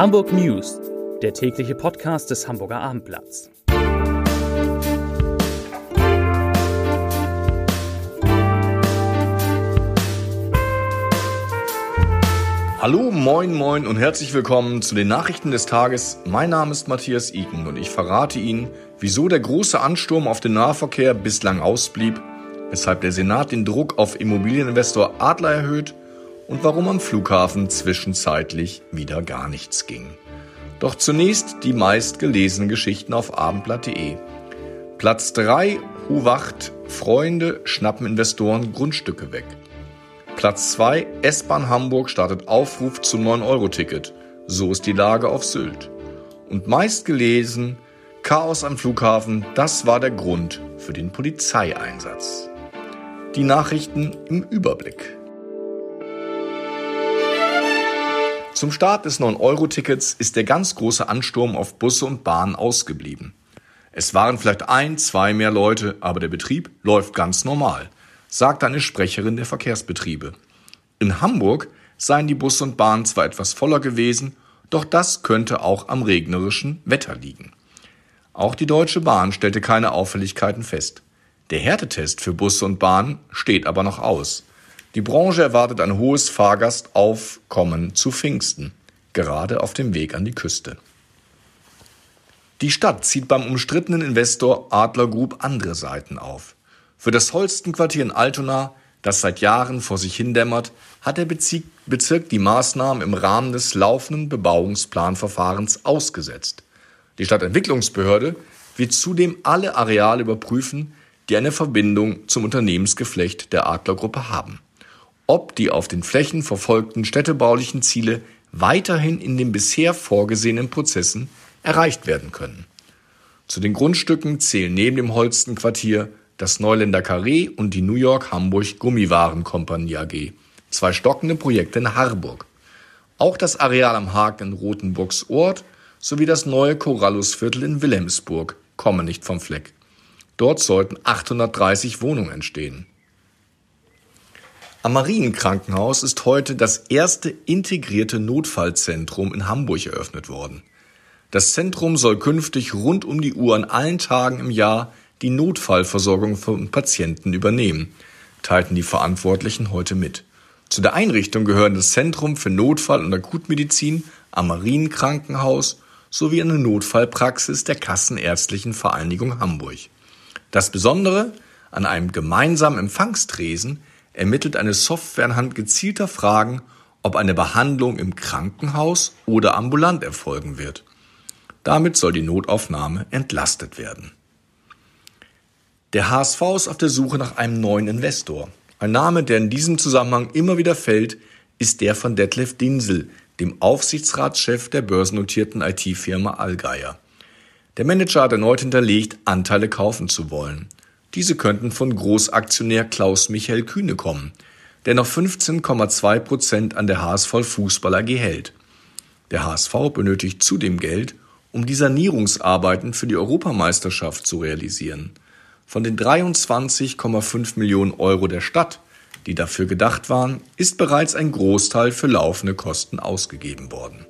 Hamburg News, der tägliche Podcast des Hamburger Abendblatts. Hallo, moin, moin und herzlich willkommen zu den Nachrichten des Tages. Mein Name ist Matthias Iken und ich verrate Ihnen, wieso der große Ansturm auf den Nahverkehr bislang ausblieb, weshalb der Senat den Druck auf Immobilieninvestor Adler erhöht und warum am Flughafen zwischenzeitlich wieder gar nichts ging. Doch zunächst die meistgelesenen Geschichten auf abendblatt.de. Platz 3, Huwacht, Freunde schnappen Investoren Grundstücke weg. Platz 2, S-Bahn Hamburg startet Aufruf zum 9-Euro-Ticket. So ist die Lage auf Sylt. Und meistgelesen, Chaos am Flughafen, das war der Grund für den Polizeieinsatz. Die Nachrichten im Überblick. Zum Start des 9-Euro-Tickets ist der ganz große Ansturm auf Busse und Bahnen ausgeblieben. Es waren vielleicht ein, zwei mehr Leute, aber der Betrieb läuft ganz normal, sagt eine Sprecherin der Verkehrsbetriebe. In Hamburg seien die Busse und Bahnen zwar etwas voller gewesen, doch das könnte auch am regnerischen Wetter liegen. Auch die Deutsche Bahn stellte keine Auffälligkeiten fest. Der Härtetest für Busse und Bahnen steht aber noch aus. Die Branche erwartet ein hohes Fahrgastaufkommen zu Pfingsten, gerade auf dem Weg an die Küste. Die Stadt zieht beim umstrittenen Investor Adler Group andere Seiten auf. Für das Holstenquartier in Altona, das seit Jahren vor sich hindämmert, hat der Bezirk die Maßnahmen im Rahmen des laufenden Bebauungsplanverfahrens ausgesetzt. Die Stadtentwicklungsbehörde wird zudem alle Areale überprüfen, die eine Verbindung zum Unternehmensgeflecht der Adlergruppe haben ob die auf den Flächen verfolgten städtebaulichen Ziele weiterhin in den bisher vorgesehenen Prozessen erreicht werden können. Zu den Grundstücken zählen neben dem Holstenquartier das Neuländer Carré und die New York Hamburg Gummiwarenkompanie AG, zwei stockende Projekte in Harburg. Auch das Areal am Haken in Rothenburgs Ort sowie das neue Corallusviertel in Wilhelmsburg kommen nicht vom Fleck. Dort sollten 830 Wohnungen entstehen. Am Marienkrankenhaus ist heute das erste integrierte Notfallzentrum in Hamburg eröffnet worden. Das Zentrum soll künftig rund um die Uhr an allen Tagen im Jahr die Notfallversorgung von Patienten übernehmen, teilten die Verantwortlichen heute mit. Zu der Einrichtung gehören das Zentrum für Notfall- und Akutmedizin am Marienkrankenhaus sowie eine Notfallpraxis der Kassenärztlichen Vereinigung Hamburg. Das Besondere an einem gemeinsamen Empfangstresen ermittelt eine Software anhand gezielter Fragen, ob eine Behandlung im Krankenhaus oder ambulant erfolgen wird. Damit soll die Notaufnahme entlastet werden. Der HSV ist auf der Suche nach einem neuen Investor. Ein Name, der in diesem Zusammenhang immer wieder fällt, ist der von Detlef Dinsel, dem Aufsichtsratschef der börsennotierten IT-Firma Allgeier. Der Manager hat erneut hinterlegt, Anteile kaufen zu wollen. Diese könnten von Großaktionär Klaus Michael Kühne kommen, der noch 15,2 Prozent an der HSV Fußball AG hält. Der HSV benötigt zudem Geld, um die Sanierungsarbeiten für die Europameisterschaft zu realisieren. Von den 23,5 Millionen Euro der Stadt, die dafür gedacht waren, ist bereits ein Großteil für laufende Kosten ausgegeben worden.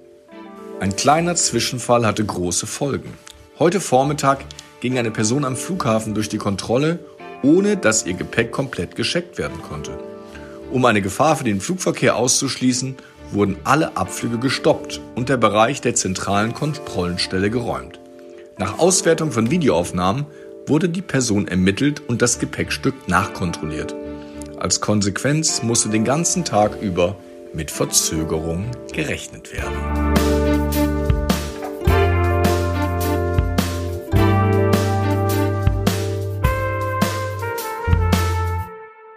Ein kleiner Zwischenfall hatte große Folgen. Heute Vormittag ging eine Person am Flughafen durch die Kontrolle, ohne dass ihr Gepäck komplett gescheckt werden konnte. Um eine Gefahr für den Flugverkehr auszuschließen, wurden alle Abflüge gestoppt und der Bereich der zentralen Kontrollenstelle geräumt. Nach Auswertung von Videoaufnahmen wurde die Person ermittelt und das Gepäckstück nachkontrolliert. Als Konsequenz musste den ganzen Tag über mit Verzögerungen gerechnet werden.